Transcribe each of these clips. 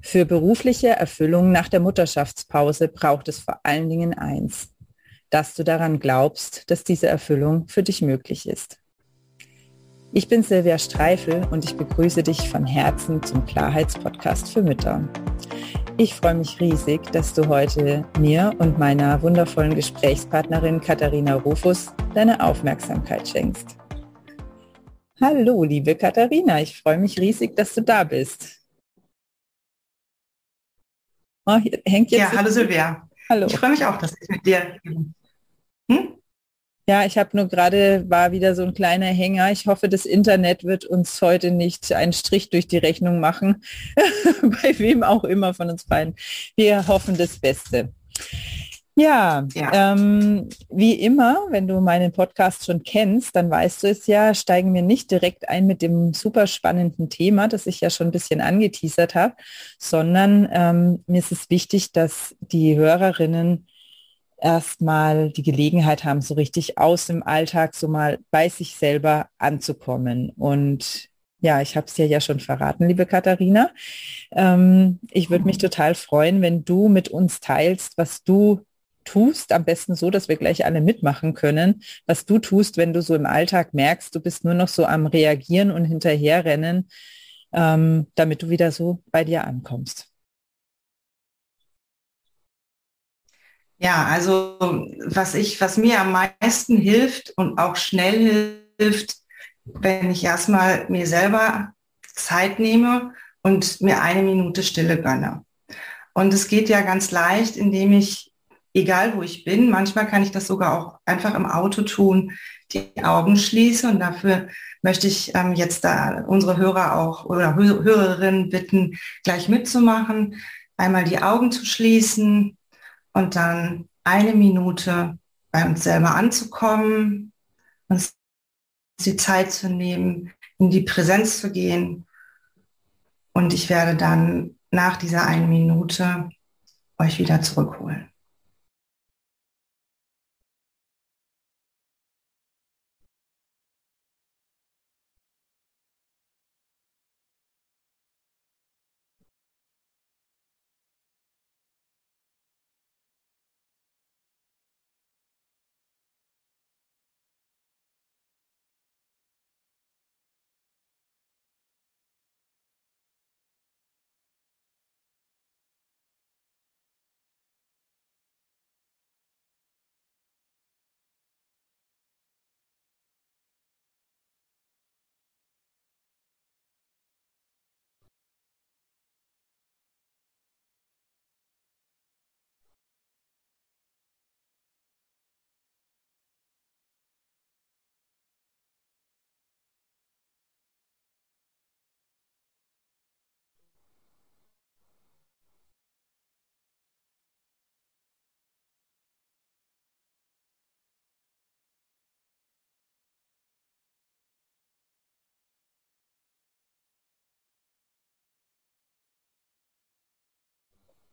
Für berufliche Erfüllung nach der Mutterschaftspause braucht es vor allen Dingen eins, dass du daran glaubst, dass diese Erfüllung für dich möglich ist. Ich bin Silvia Streifel und ich begrüße dich von Herzen zum Klarheitspodcast für Mütter. Ich freue mich riesig, dass du heute mir und meiner wundervollen Gesprächspartnerin Katharina Rufus deine Aufmerksamkeit schenkst. Hallo, liebe Katharina, ich freue mich riesig, dass du da bist. Oh, hängt jetzt ja, hallo Silvia. Hallo. Ich freue mich auch, dass ich mit dir. Hm? Ja, ich habe nur gerade, war wieder so ein kleiner Hänger. Ich hoffe, das Internet wird uns heute nicht einen Strich durch die Rechnung machen, bei wem auch immer von uns beiden. Wir hoffen das Beste. Ja, ja. Ähm, wie immer, wenn du meinen Podcast schon kennst, dann weißt du es ja, steigen wir nicht direkt ein mit dem super spannenden Thema, das ich ja schon ein bisschen angeteasert habe, sondern ähm, mir ist es wichtig, dass die Hörerinnen erstmal die Gelegenheit haben, so richtig aus dem Alltag so mal bei sich selber anzukommen. Und ja, ich habe es dir ja schon verraten, liebe Katharina. Ähm, ich würde mich mhm. total freuen, wenn du mit uns teilst, was du tust, am besten so, dass wir gleich alle mitmachen können, was du tust, wenn du so im Alltag merkst, du bist nur noch so am Reagieren und hinterherrennen, ähm, damit du wieder so bei dir ankommst. Ja, also was ich, was mir am meisten hilft und auch schnell hilft, wenn ich erstmal mir selber Zeit nehme und mir eine Minute Stille gönne. Und es geht ja ganz leicht, indem ich, egal wo ich bin, manchmal kann ich das sogar auch einfach im Auto tun, die Augen schließe. Und dafür möchte ich ähm, jetzt da unsere Hörer auch oder Hörerinnen bitten, gleich mitzumachen, einmal die Augen zu schließen, und dann eine Minute bei uns selber anzukommen, uns die Zeit zu nehmen, in die Präsenz zu gehen. Und ich werde dann nach dieser einen Minute euch wieder zurückholen.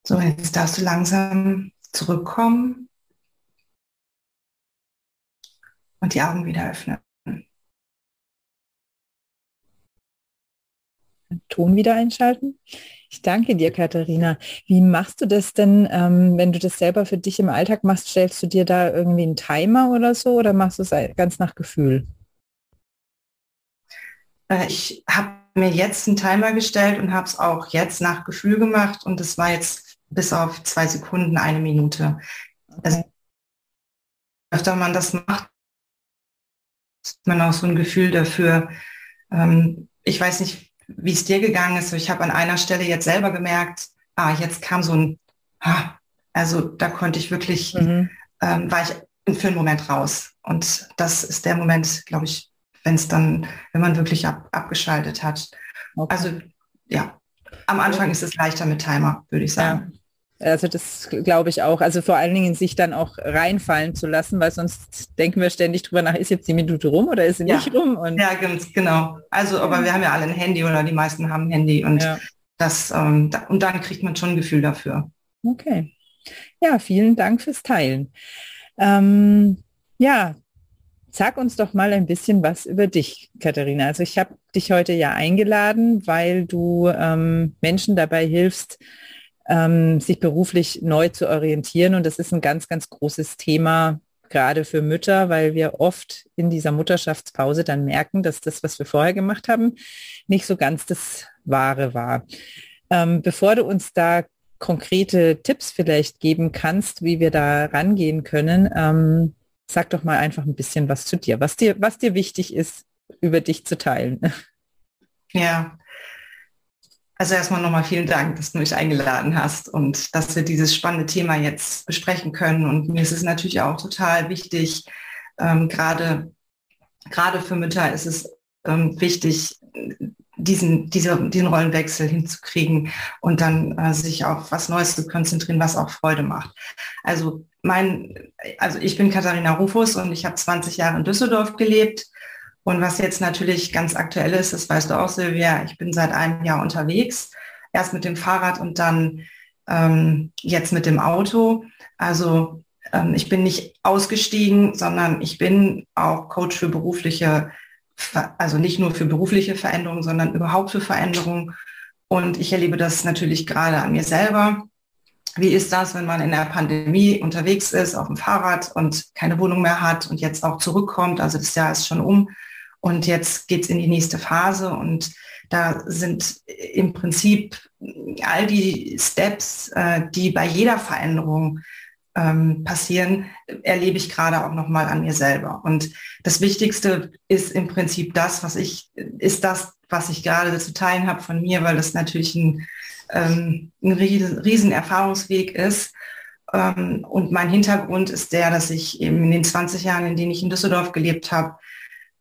So, jetzt darfst du langsam zurückkommen und die Augen wieder öffnen. Ton wieder einschalten. Ich danke dir, Katharina. Wie machst du das denn, ähm, wenn du das selber für dich im Alltag machst? Stellst du dir da irgendwie einen Timer oder so oder machst du es ganz nach Gefühl? Äh, ich habe mir jetzt einen Timer gestellt und habe es auch jetzt nach Gefühl gemacht und es war jetzt bis auf zwei Sekunden, eine Minute. Also, öfter man das macht, hat man auch so ein Gefühl dafür. Ähm, ich weiß nicht, wie es dir gegangen ist. Ich habe an einer Stelle jetzt selber gemerkt, ah, jetzt kam so ein, ah, also da konnte ich wirklich, mhm. ähm, war ich für einen Moment raus. Und das ist der Moment, glaube ich, wenn es dann, wenn man wirklich ab, abgeschaltet hat. Okay. Also ja, am Anfang ist es leichter mit Timer, würde ich sagen. Ja. Also das glaube ich auch. Also vor allen Dingen sich dann auch reinfallen zu lassen, weil sonst denken wir ständig drüber nach, ist jetzt die Minute rum oder ist sie ja. nicht rum? Und ja, ganz genau. Also, aber wir haben ja alle ein Handy oder die meisten haben ein Handy und ja. das ähm, da, und dann kriegt man schon ein Gefühl dafür. Okay. Ja, vielen Dank fürs Teilen. Ähm, ja, Sag uns doch mal ein bisschen was über dich, Katharina. Also ich habe dich heute ja eingeladen, weil du ähm, Menschen dabei hilfst, ähm, sich beruflich neu zu orientieren. Und das ist ein ganz, ganz großes Thema, gerade für Mütter, weil wir oft in dieser Mutterschaftspause dann merken, dass das, was wir vorher gemacht haben, nicht so ganz das Wahre war. Ähm, bevor du uns da konkrete Tipps vielleicht geben kannst, wie wir da rangehen können, ähm, sag doch mal einfach ein bisschen was zu dir, was dir, was dir wichtig ist, über dich zu teilen. Ja, also erstmal nochmal vielen Dank, dass du mich eingeladen hast und dass wir dieses spannende Thema jetzt besprechen können. Und mir ist es natürlich auch total wichtig, ähm, gerade, gerade für Mütter ist es ähm, wichtig, diesen, diese, diesen Rollenwechsel hinzukriegen und dann äh, sich auf was Neues zu konzentrieren, was auch Freude macht. Also mein, also ich bin Katharina Rufus und ich habe 20 Jahre in Düsseldorf gelebt. Und was jetzt natürlich ganz aktuell ist, das weißt du auch, Silvia, ich bin seit einem Jahr unterwegs. Erst mit dem Fahrrad und dann ähm, jetzt mit dem Auto. Also ähm, ich bin nicht ausgestiegen, sondern ich bin auch Coach für berufliche also nicht nur für berufliche Veränderungen, sondern überhaupt für Veränderungen. Und ich erlebe das natürlich gerade an mir selber. Wie ist das, wenn man in der Pandemie unterwegs ist, auf dem Fahrrad und keine Wohnung mehr hat und jetzt auch zurückkommt? Also das Jahr ist schon um und jetzt geht es in die nächste Phase und da sind im Prinzip all die Steps, äh, die bei jeder Veränderung ähm, passieren, erlebe ich gerade auch nochmal an mir selber. Und das Wichtigste ist im Prinzip das, was ich, ist das, was ich gerade zu teilen habe von mir, weil das natürlich ein, ähm, ein riesen, Erfahrungsweg ist. Ähm, und mein Hintergrund ist der, dass ich eben in den 20 Jahren, in denen ich in Düsseldorf gelebt habe,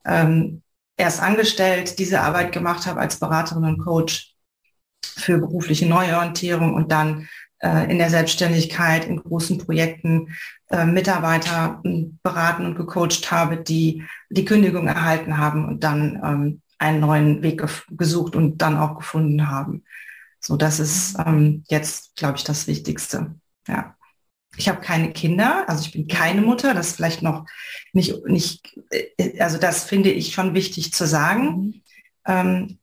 ähm, erst angestellt diese Arbeit gemacht habe als Beraterin und Coach für berufliche Neuorientierung und dann äh, in der Selbstständigkeit, in großen Projekten äh, Mitarbeiter hm, beraten und gecoacht habe, die die Kündigung erhalten haben und dann ähm, einen neuen Weg gesucht und dann auch gefunden haben. So, das ist ähm, jetzt, glaube ich, das Wichtigste. Ja. Ich habe keine Kinder, also ich bin keine Mutter, das ist vielleicht noch nicht, nicht äh, also das finde ich schon wichtig zu sagen. Mhm. Ähm,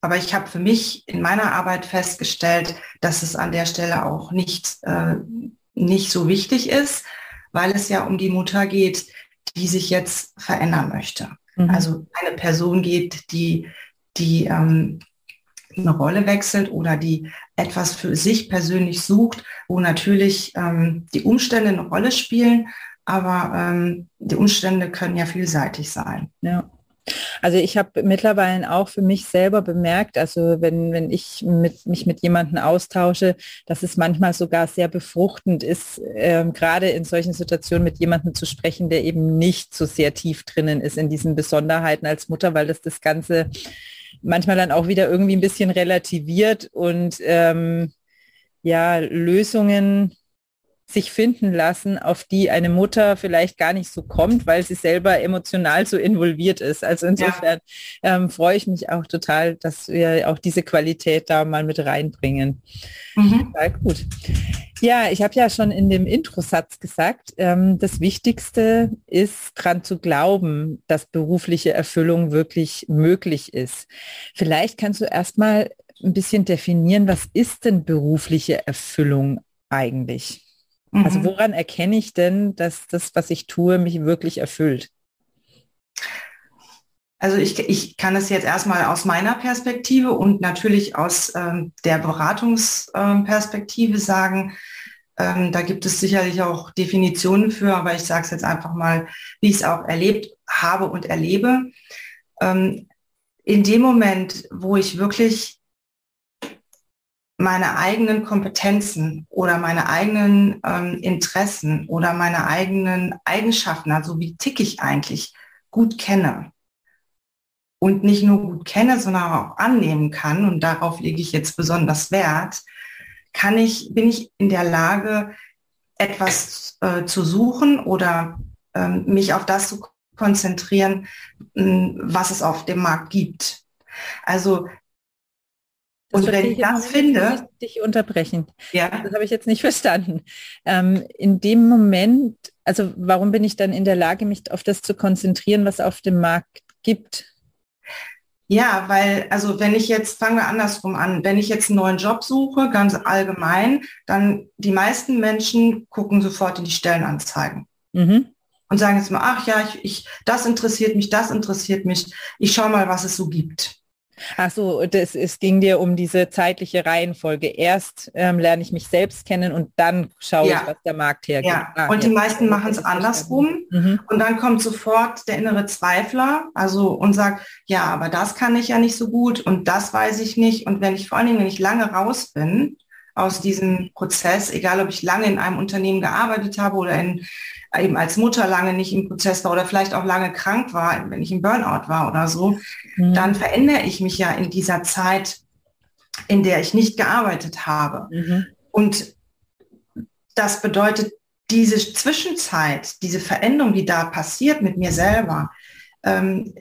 aber ich habe für mich in meiner Arbeit festgestellt, dass es an der Stelle auch nicht, äh, nicht so wichtig ist, weil es ja um die Mutter geht, die sich jetzt verändern möchte. Mhm. Also eine Person geht, die, die ähm, eine Rolle wechselt oder die etwas für sich persönlich sucht, wo natürlich ähm, die Umstände eine Rolle spielen, aber ähm, die Umstände können ja vielseitig sein. Ja. Also ich habe mittlerweile auch für mich selber bemerkt, also wenn, wenn ich mit, mich mit jemandem austausche, dass es manchmal sogar sehr befruchtend ist, äh, gerade in solchen Situationen mit jemandem zu sprechen, der eben nicht so sehr tief drinnen ist in diesen Besonderheiten als Mutter, weil das das Ganze manchmal dann auch wieder irgendwie ein bisschen relativiert und ähm, ja, Lösungen sich finden lassen, auf die eine Mutter vielleicht gar nicht so kommt, weil sie selber emotional so involviert ist. Also insofern ja. ähm, freue ich mich auch total, dass wir auch diese Qualität da mal mit reinbringen. Mhm. Total gut. Ja, ich habe ja schon in dem Introsatz gesagt, ähm, das Wichtigste ist dran zu glauben, dass berufliche Erfüllung wirklich möglich ist. Vielleicht kannst du erstmal ein bisschen definieren, was ist denn berufliche Erfüllung eigentlich? Also mhm. woran erkenne ich denn, dass das, was ich tue, mich wirklich erfüllt? Also ich, ich kann es jetzt erstmal aus meiner Perspektive und natürlich aus ähm, der Beratungsperspektive ähm, sagen. Ähm, da gibt es sicherlich auch Definitionen für, aber ich sage es jetzt einfach mal, wie ich es auch erlebt habe und erlebe. Ähm, in dem Moment, wo ich wirklich meine eigenen Kompetenzen oder meine eigenen ähm, Interessen oder meine eigenen Eigenschaften, also wie tick ich eigentlich, gut kenne. Und nicht nur gut kenne, sondern auch annehmen kann, und darauf lege ich jetzt besonders Wert, kann ich, bin ich in der Lage, etwas äh, zu suchen oder ähm, mich auf das zu konzentrieren, was es auf dem Markt gibt. Also und wenn ich das finde, dich unterbrechen. Ja. Das habe ich jetzt nicht verstanden. Ähm, in dem Moment, Also warum bin ich dann in der Lage, mich auf das zu konzentrieren, was auf dem Markt gibt? Ja, weil, also wenn ich jetzt, fangen wir andersrum an, wenn ich jetzt einen neuen Job suche, ganz allgemein, dann die meisten Menschen gucken sofort in die Stellenanzeigen. Mhm. Und sagen jetzt mal, ach ja, ich, ich, das interessiert mich, das interessiert mich. Ich schaue mal, was es so gibt. Ach so, das, es ging dir um diese zeitliche Reihenfolge. Erst ähm, lerne ich mich selbst kennen und dann schaue ja. ich, was der Markt hergibt. Ja. Ah, und die meisten machen es andersrum. Mhm. Und dann kommt sofort der innere Zweifler, also und sagt, ja, aber das kann ich ja nicht so gut und das weiß ich nicht. Und wenn ich vor allen Dingen, wenn ich lange raus bin aus diesem Prozess, egal ob ich lange in einem Unternehmen gearbeitet habe oder in eben als Mutter lange nicht im Prozess war oder vielleicht auch lange krank war, wenn ich im Burnout war oder so, mhm. dann verändere ich mich ja in dieser Zeit, in der ich nicht gearbeitet habe. Mhm. Und das bedeutet, diese Zwischenzeit, diese Veränderung, die da passiert mit mir selber, ähm,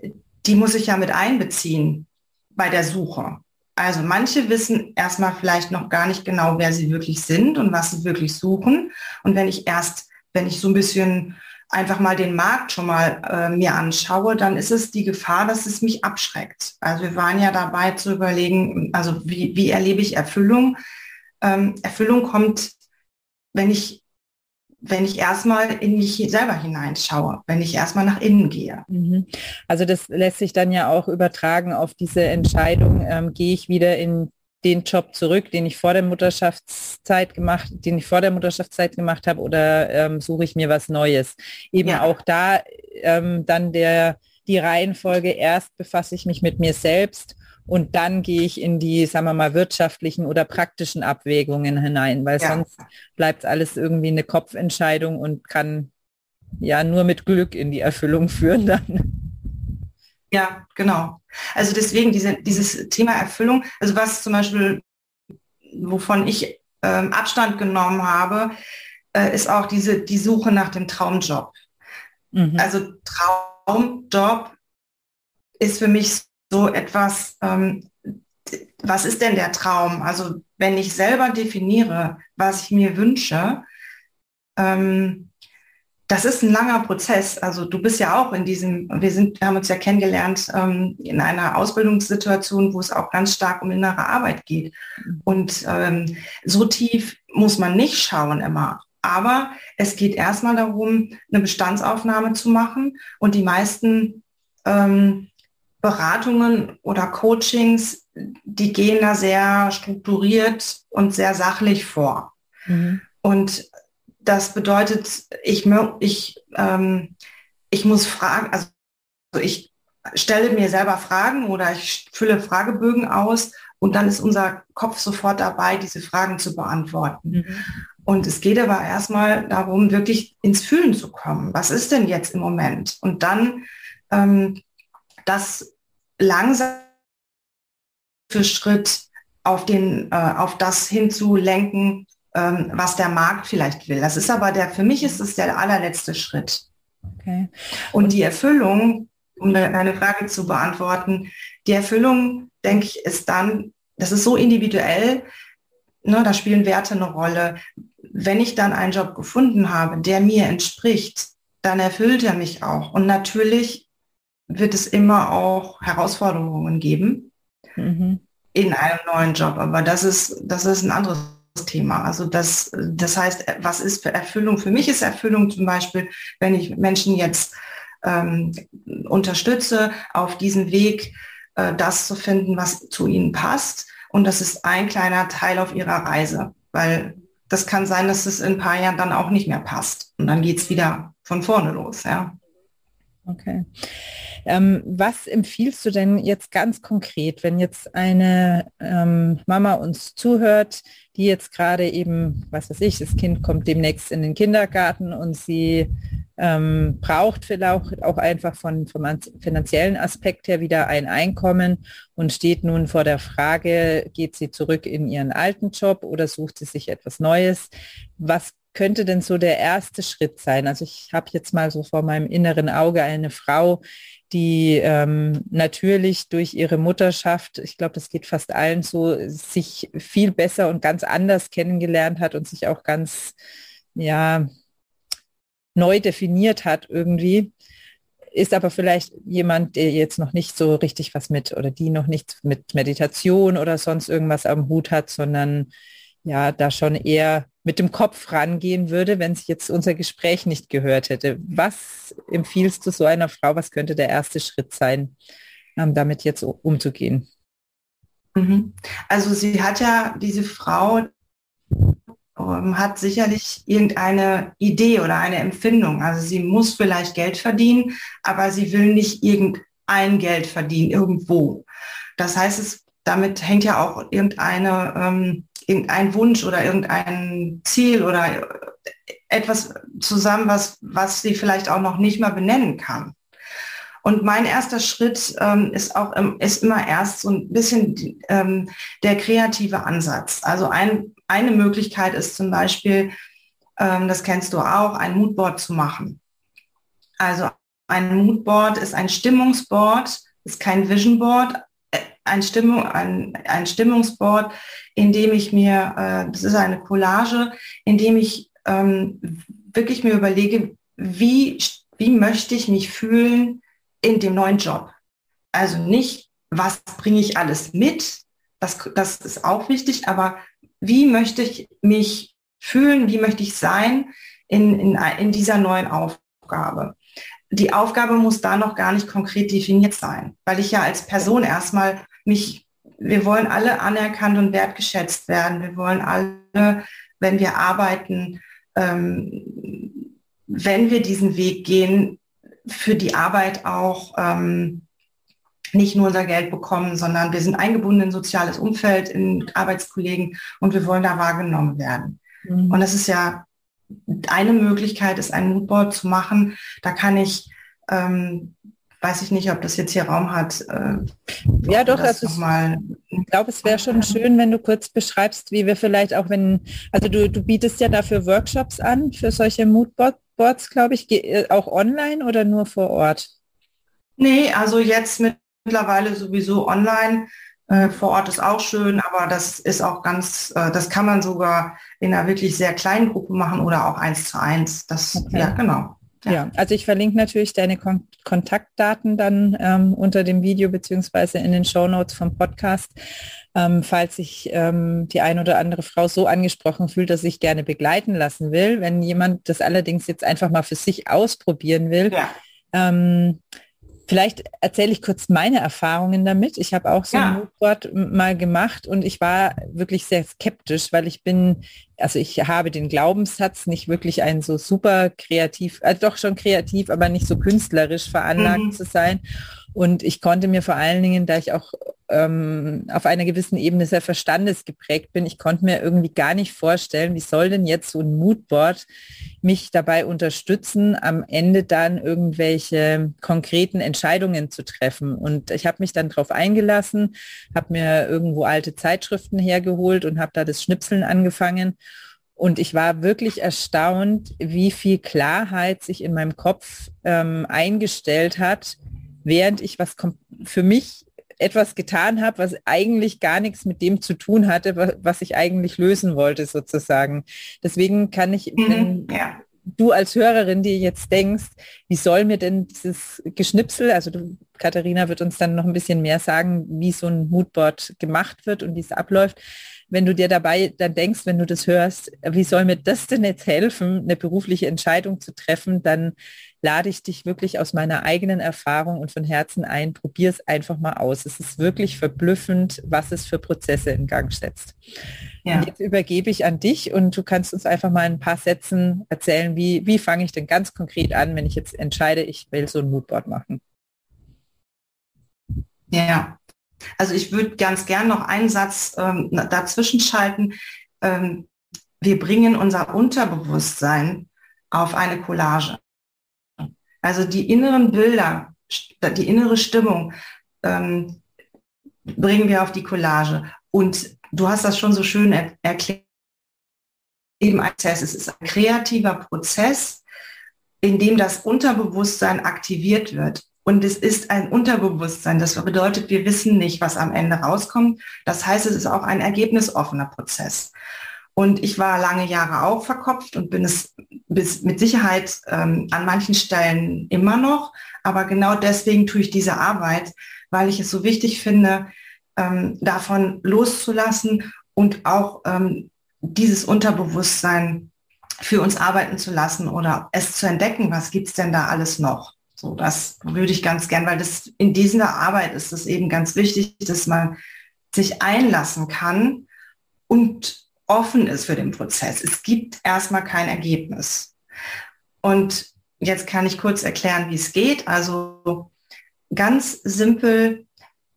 die muss ich ja mit einbeziehen bei der Suche. Also manche wissen erstmal vielleicht noch gar nicht genau, wer sie wirklich sind und was sie wirklich suchen. Und wenn ich erst wenn ich so ein bisschen einfach mal den Markt schon mal äh, mir anschaue, dann ist es die Gefahr, dass es mich abschreckt. Also wir waren ja dabei zu überlegen, also wie, wie erlebe ich Erfüllung? Ähm, Erfüllung kommt, wenn ich wenn ich erstmal in mich selber hineinschaue, wenn ich erstmal nach innen gehe. Mhm. Also das lässt sich dann ja auch übertragen auf diese Entscheidung, ähm, gehe ich wieder in den Job zurück, den ich vor der Mutterschaftszeit gemacht, den ich vor der Mutterschaftszeit gemacht habe, oder ähm, suche ich mir was Neues? Eben ja. auch da ähm, dann der die Reihenfolge erst befasse ich mich mit mir selbst und dann gehe ich in die, sagen wir mal, wirtschaftlichen oder praktischen Abwägungen hinein, weil ja. sonst bleibt alles irgendwie eine Kopfentscheidung und kann ja nur mit Glück in die Erfüllung führen dann. Ja, genau. Also deswegen diese, dieses Thema Erfüllung, also was zum Beispiel, wovon ich ähm, Abstand genommen habe, äh, ist auch diese, die Suche nach dem Traumjob. Mhm. Also Traumjob ist für mich so etwas, ähm, was ist denn der Traum? Also wenn ich selber definiere, was ich mir wünsche, ähm, das ist ein langer Prozess. Also du bist ja auch in diesem, wir sind, wir haben uns ja kennengelernt ähm, in einer Ausbildungssituation, wo es auch ganz stark um innere Arbeit geht. Und ähm, so tief muss man nicht schauen immer. Aber es geht erstmal darum, eine Bestandsaufnahme zu machen. Und die meisten ähm, Beratungen oder Coachings, die gehen da sehr strukturiert und sehr sachlich vor. Mhm. Und das bedeutet, ich, ich, ähm, ich muss fragen, also ich stelle mir selber Fragen oder ich fülle Fragebögen aus und dann ist unser Kopf sofort dabei, diese Fragen zu beantworten. Mhm. Und es geht aber erstmal darum, wirklich ins Fühlen zu kommen. Was ist denn jetzt im Moment? Und dann ähm, das langsam für Schritt auf, den, äh, auf das hinzulenken, ähm, was der Markt vielleicht will. Das ist aber der, für mich ist es der allerletzte Schritt. Okay. Und die Erfüllung, um deine Frage zu beantworten, die Erfüllung, denke ich, ist dann, das ist so individuell, ne, da spielen Werte eine Rolle. Wenn ich dann einen Job gefunden habe, der mir entspricht, dann erfüllt er mich auch. Und natürlich wird es immer auch Herausforderungen geben mhm. in einem neuen Job. Aber das ist, das ist ein anderes Thema. Also das, das heißt, was ist für Erfüllung? Für mich ist Erfüllung zum Beispiel, wenn ich Menschen jetzt ähm, unterstütze, auf diesem Weg äh, das zu finden, was zu ihnen passt. Und das ist ein kleiner Teil auf ihrer Reise, weil das kann sein, dass es in ein paar Jahren dann auch nicht mehr passt. Und dann geht es wieder von vorne los. Ja. Okay. Ähm, was empfiehlst du denn jetzt ganz konkret, wenn jetzt eine ähm, Mama uns zuhört, die jetzt gerade eben, was weiß ich, das Kind kommt demnächst in den Kindergarten und sie ähm, braucht vielleicht auch einfach von, vom finanziellen Aspekt her wieder ein Einkommen und steht nun vor der Frage, geht sie zurück in ihren alten Job oder sucht sie sich etwas Neues? Was könnte denn so der erste Schritt sein? Also ich habe jetzt mal so vor meinem inneren Auge eine Frau, die ähm, natürlich durch ihre Mutterschaft, ich glaube, das geht fast allen so, sich viel besser und ganz anders kennengelernt hat und sich auch ganz, ja, neu definiert hat irgendwie, ist aber vielleicht jemand, der jetzt noch nicht so richtig was mit oder die noch nichts mit Meditation oder sonst irgendwas am Hut hat, sondern ja, da schon eher mit dem Kopf rangehen würde, wenn sie jetzt unser Gespräch nicht gehört hätte. Was empfiehlst du so einer Frau? Was könnte der erste Schritt sein, um damit jetzt umzugehen? Mhm. Also sie hat ja, diese Frau ähm, hat sicherlich irgendeine Idee oder eine Empfindung. Also sie muss vielleicht Geld verdienen, aber sie will nicht irgendein Geld verdienen irgendwo. Das heißt, es, damit hängt ja auch irgendeine, ähm, irgendein Wunsch oder irgendein Ziel oder etwas zusammen, was, was sie vielleicht auch noch nicht mal benennen kann. Und mein erster Schritt ähm, ist auch ist immer erst so ein bisschen ähm, der kreative Ansatz. Also ein, eine Möglichkeit ist zum Beispiel, ähm, das kennst du auch, ein Moodboard zu machen. Also ein Moodboard ist ein Stimmungsboard, ist kein Visionboard, äh, ein, Stimmung, ein, ein Stimmungsboard, in dem ich mir, äh, das ist eine Collage, in dem ich ähm, wirklich mir überlege, wie, wie möchte ich mich fühlen, in dem neuen Job. Also nicht, was bringe ich alles mit, das, das ist auch wichtig, aber wie möchte ich mich fühlen, wie möchte ich sein in, in, in dieser neuen Aufgabe. Die Aufgabe muss da noch gar nicht konkret definiert sein, weil ich ja als Person erstmal mich, wir wollen alle anerkannt und wertgeschätzt werden. Wir wollen alle, wenn wir arbeiten, ähm, wenn wir diesen Weg gehen, für die Arbeit auch ähm, nicht nur unser Geld bekommen, sondern wir sind eingebunden in soziales Umfeld, in Arbeitskollegen und wir wollen da wahrgenommen werden. Mhm. Und das ist ja eine Möglichkeit, ist ein Moodboard zu machen. Da kann ich ähm, weiß ich nicht, ob das jetzt hier Raum hat. Äh, ja, doch, also mal ich glaube, es wäre schon schön, wenn du kurz beschreibst, wie wir vielleicht auch, wenn, also du, du bietest ja dafür Workshops an, für solche Moodboards, glaube ich, äh, auch online oder nur vor Ort? Nee, also jetzt mittlerweile sowieso online. Äh, vor Ort ist auch schön, aber das ist auch ganz, äh, das kann man sogar in einer wirklich sehr kleinen Gruppe machen oder auch eins zu eins. Das, okay. ja, genau. Ja. ja. also ich verlinke natürlich deine Kon Kontaktdaten dann ähm, unter dem Video beziehungsweise in den Show Notes vom Podcast, ähm, falls sich ähm, die ein oder andere Frau so angesprochen fühlt, dass ich gerne begleiten lassen will. Wenn jemand das allerdings jetzt einfach mal für sich ausprobieren will, ja. Vielleicht erzähle ich kurz meine Erfahrungen damit. Ich habe auch so ja. ein Moodboard mal gemacht und ich war wirklich sehr skeptisch, weil ich bin, also ich habe den Glaubenssatz, nicht wirklich ein so super kreativ, äh, doch schon kreativ, aber nicht so künstlerisch veranlagt mhm. zu sein. Und ich konnte mir vor allen Dingen, da ich auch ähm, auf einer gewissen Ebene sehr verstandesgeprägt bin, ich konnte mir irgendwie gar nicht vorstellen, wie soll denn jetzt so ein Moodboard mich dabei unterstützen, am Ende dann irgendwelche konkreten Entscheidungen zu treffen. Und ich habe mich dann darauf eingelassen, habe mir irgendwo alte Zeitschriften hergeholt und habe da das Schnipseln angefangen. Und ich war wirklich erstaunt, wie viel Klarheit sich in meinem Kopf ähm, eingestellt hat, während ich was für mich etwas getan habe, was eigentlich gar nichts mit dem zu tun hatte, was ich eigentlich lösen wollte sozusagen. Deswegen kann ich, mhm, wenn ja. du als Hörerin dir jetzt denkst, wie soll mir denn dieses Geschnipsel, also du, Katharina wird uns dann noch ein bisschen mehr sagen, wie so ein Moodboard gemacht wird und wie es abläuft wenn du dir dabei dann denkst, wenn du das hörst, wie soll mir das denn jetzt helfen, eine berufliche Entscheidung zu treffen, dann lade ich dich wirklich aus meiner eigenen Erfahrung und von Herzen ein, probier es einfach mal aus. Es ist wirklich verblüffend, was es für Prozesse in Gang setzt. Ja. Jetzt übergebe ich an dich und du kannst uns einfach mal ein paar Sätzen erzählen, wie, wie fange ich denn ganz konkret an, wenn ich jetzt entscheide, ich will so ein Moodboard machen. Ja, also ich würde ganz gern noch einen Satz ähm, dazwischen schalten. Ähm, wir bringen unser Unterbewusstsein auf eine Collage. Also die inneren Bilder, die innere Stimmung ähm, bringen wir auf die Collage. Und du hast das schon so schön er erklärt. Eben Prozess. Es ist ein kreativer Prozess, in dem das Unterbewusstsein aktiviert wird. Und es ist ein Unterbewusstsein. Das bedeutet, wir wissen nicht, was am Ende rauskommt. Das heißt, es ist auch ein ergebnisoffener Prozess. Und ich war lange Jahre auch verkopft und bin es bis, mit Sicherheit ähm, an manchen Stellen immer noch, aber genau deswegen tue ich diese Arbeit, weil ich es so wichtig finde, ähm, davon loszulassen und auch ähm, dieses Unterbewusstsein für uns arbeiten zu lassen oder es zu entdecken, was gibt es denn da alles noch. So, das würde ich ganz gern, weil das in dieser Arbeit ist es eben ganz wichtig, dass man sich einlassen kann und offen ist für den Prozess. Es gibt erstmal kein Ergebnis. Und jetzt kann ich kurz erklären, wie es geht. Also ganz simpel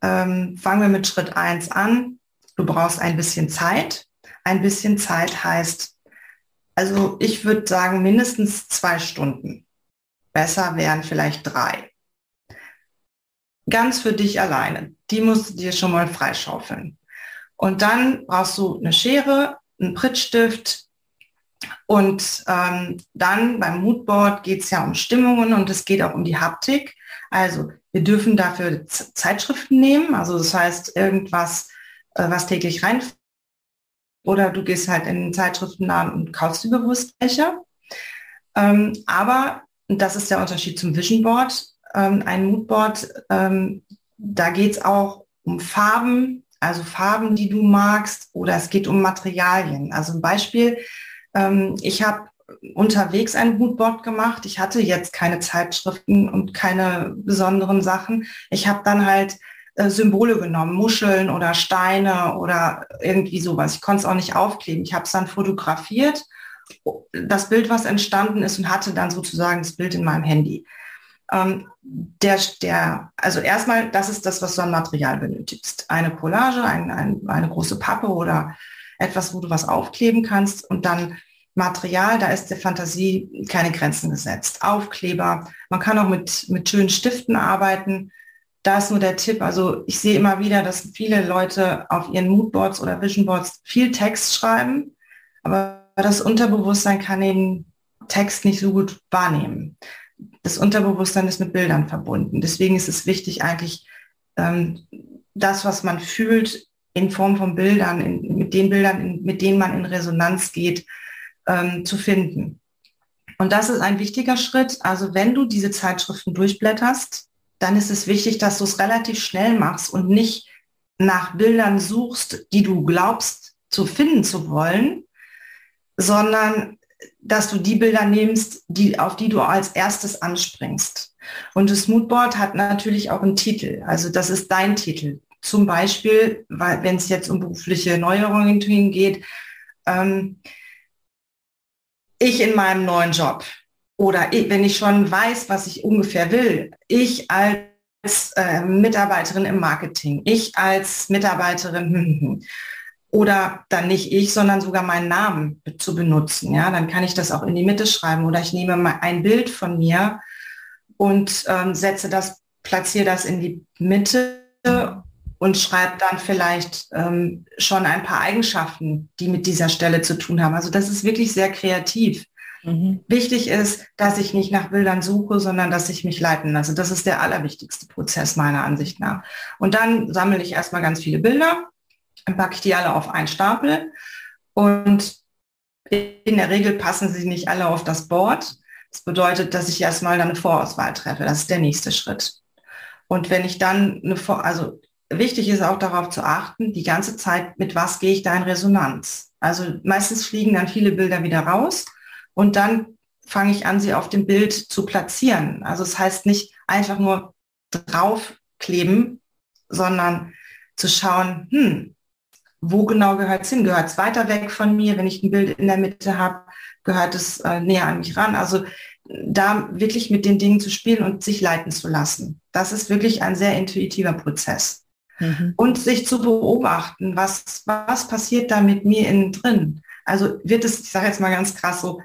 ähm, fangen wir mit Schritt 1 an. Du brauchst ein bisschen Zeit. Ein bisschen Zeit heißt, also ich würde sagen mindestens zwei Stunden. Besser wären vielleicht drei. Ganz für dich alleine. Die musst du dir schon mal freischaufeln. Und dann brauchst du eine Schere, einen Prittstift und ähm, dann beim Moodboard geht es ja um Stimmungen und es geht auch um die Haptik. Also wir dürfen dafür Zeitschriften nehmen, also das heißt irgendwas, äh, was täglich rein. Oder du gehst halt in den Zeitschriftenladen und kaufst dir bewusst welche. Ähm, aber, das ist der Unterschied zum Vision Board, ähm, ein Moodboard, ähm, da geht es auch um Farben, also Farben, die du magst, oder es geht um Materialien. Also ein Beispiel, ähm, ich habe unterwegs ein Moodboard gemacht. Ich hatte jetzt keine Zeitschriften und keine besonderen Sachen. Ich habe dann halt äh, Symbole genommen, Muscheln oder Steine oder irgendwie sowas. Ich konnte es auch nicht aufkleben. Ich habe es dann fotografiert, das Bild, was entstanden ist und hatte dann sozusagen das Bild in meinem Handy. Ähm, der, der, also erstmal, das ist das, was du an Material benötigst. Eine Collage, ein, ein, eine große Pappe oder etwas, wo du was aufkleben kannst und dann Material, da ist der Fantasie keine Grenzen gesetzt. Aufkleber, man kann auch mit, mit schönen Stiften arbeiten. Da ist nur der Tipp, also ich sehe immer wieder, dass viele Leute auf ihren Moodboards oder Visionboards viel Text schreiben, aber das Unterbewusstsein kann den Text nicht so gut wahrnehmen. Das Unterbewusstsein ist mit Bildern verbunden. Deswegen ist es wichtig, eigentlich ähm, das, was man fühlt, in Form von Bildern, in, mit den Bildern, in, mit denen man in Resonanz geht, ähm, zu finden. Und das ist ein wichtiger Schritt. Also wenn du diese Zeitschriften durchblätterst, dann ist es wichtig, dass du es relativ schnell machst und nicht nach Bildern suchst, die du glaubst zu finden zu wollen, sondern dass du die Bilder nimmst, die, auf die du als erstes anspringst. Und das Moodboard hat natürlich auch einen Titel. Also das ist dein Titel. Zum Beispiel, wenn es jetzt um berufliche Neuerungen geht, ähm, ich in meinem neuen Job oder ich, wenn ich schon weiß, was ich ungefähr will, ich als äh, Mitarbeiterin im Marketing, ich als Mitarbeiterin oder dann nicht ich, sondern sogar meinen Namen zu benutzen. Ja, dann kann ich das auch in die Mitte schreiben oder ich nehme mal ein Bild von mir und ähm, setze das, platziere das in die Mitte und schreibt dann vielleicht ähm, schon ein paar Eigenschaften, die mit dieser Stelle zu tun haben. Also das ist wirklich sehr kreativ. Mhm. Wichtig ist, dass ich nicht nach Bildern suche, sondern dass ich mich leiten lasse. Das ist der allerwichtigste Prozess meiner Ansicht nach. Und dann sammle ich erstmal ganz viele Bilder, dann packe ich die alle auf einen Stapel und in der Regel passen sie nicht alle auf das Board. Das bedeutet, dass ich erstmal dann eine Vorauswahl treffe. Das ist der nächste Schritt. Und wenn ich dann eine Vor also wichtig ist auch darauf zu achten, die ganze Zeit, mit was gehe ich da in Resonanz. Also meistens fliegen dann viele Bilder wieder raus und dann fange ich an, sie auf dem Bild zu platzieren. Also es das heißt nicht einfach nur draufkleben, sondern zu schauen, hm, wo genau gehört es hin? Gehört es weiter weg von mir? Wenn ich ein Bild in der Mitte habe, gehört es äh, näher an mich ran? Also da wirklich mit den Dingen zu spielen und sich leiten zu lassen. Das ist wirklich ein sehr intuitiver Prozess. Mhm. Und sich zu beobachten, was, was passiert da mit mir innen drin? Also wird es, ich sage jetzt mal ganz krass so,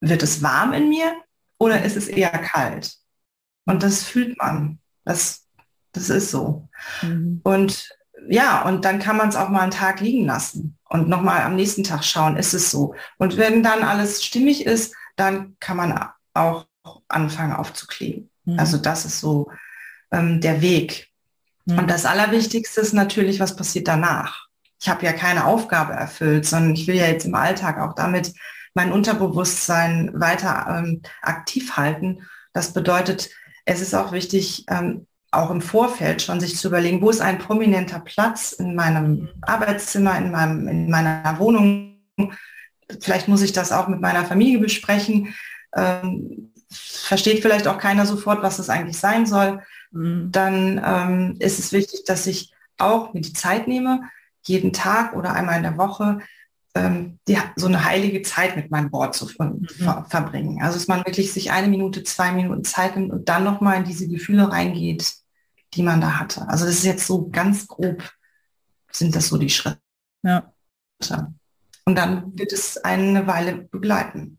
wird es warm in mir oder ist es eher kalt? Und das fühlt man. Das, das ist so. Mhm. Und ja, und dann kann man es auch mal einen Tag liegen lassen und nochmal am nächsten Tag schauen, ist es so. Und wenn dann alles stimmig ist, dann kann man auch anfangen aufzukleben. Mhm. Also das ist so ähm, der Weg. Mhm. Und das Allerwichtigste ist natürlich, was passiert danach. Ich habe ja keine Aufgabe erfüllt, sondern ich will ja jetzt im Alltag auch damit mein Unterbewusstsein weiter ähm, aktiv halten. Das bedeutet, es ist auch wichtig, ähm, auch im Vorfeld schon sich zu überlegen, wo ist ein prominenter Platz in meinem Arbeitszimmer, in, meinem, in meiner Wohnung. Vielleicht muss ich das auch mit meiner Familie besprechen. Ähm, versteht vielleicht auch keiner sofort, was das eigentlich sein soll. Mhm. Dann ähm, ist es wichtig, dass ich auch mir die Zeit nehme, jeden Tag oder einmal in der Woche ähm, die, so eine heilige Zeit mit meinem Board zu mhm. ver verbringen. Also dass man wirklich sich eine Minute, zwei Minuten Zeit nimmt und dann nochmal in diese Gefühle reingeht, die man da hatte. Also das ist jetzt so ganz grob, sind das so die Schritte. Ja. Und dann wird es eine Weile begleiten.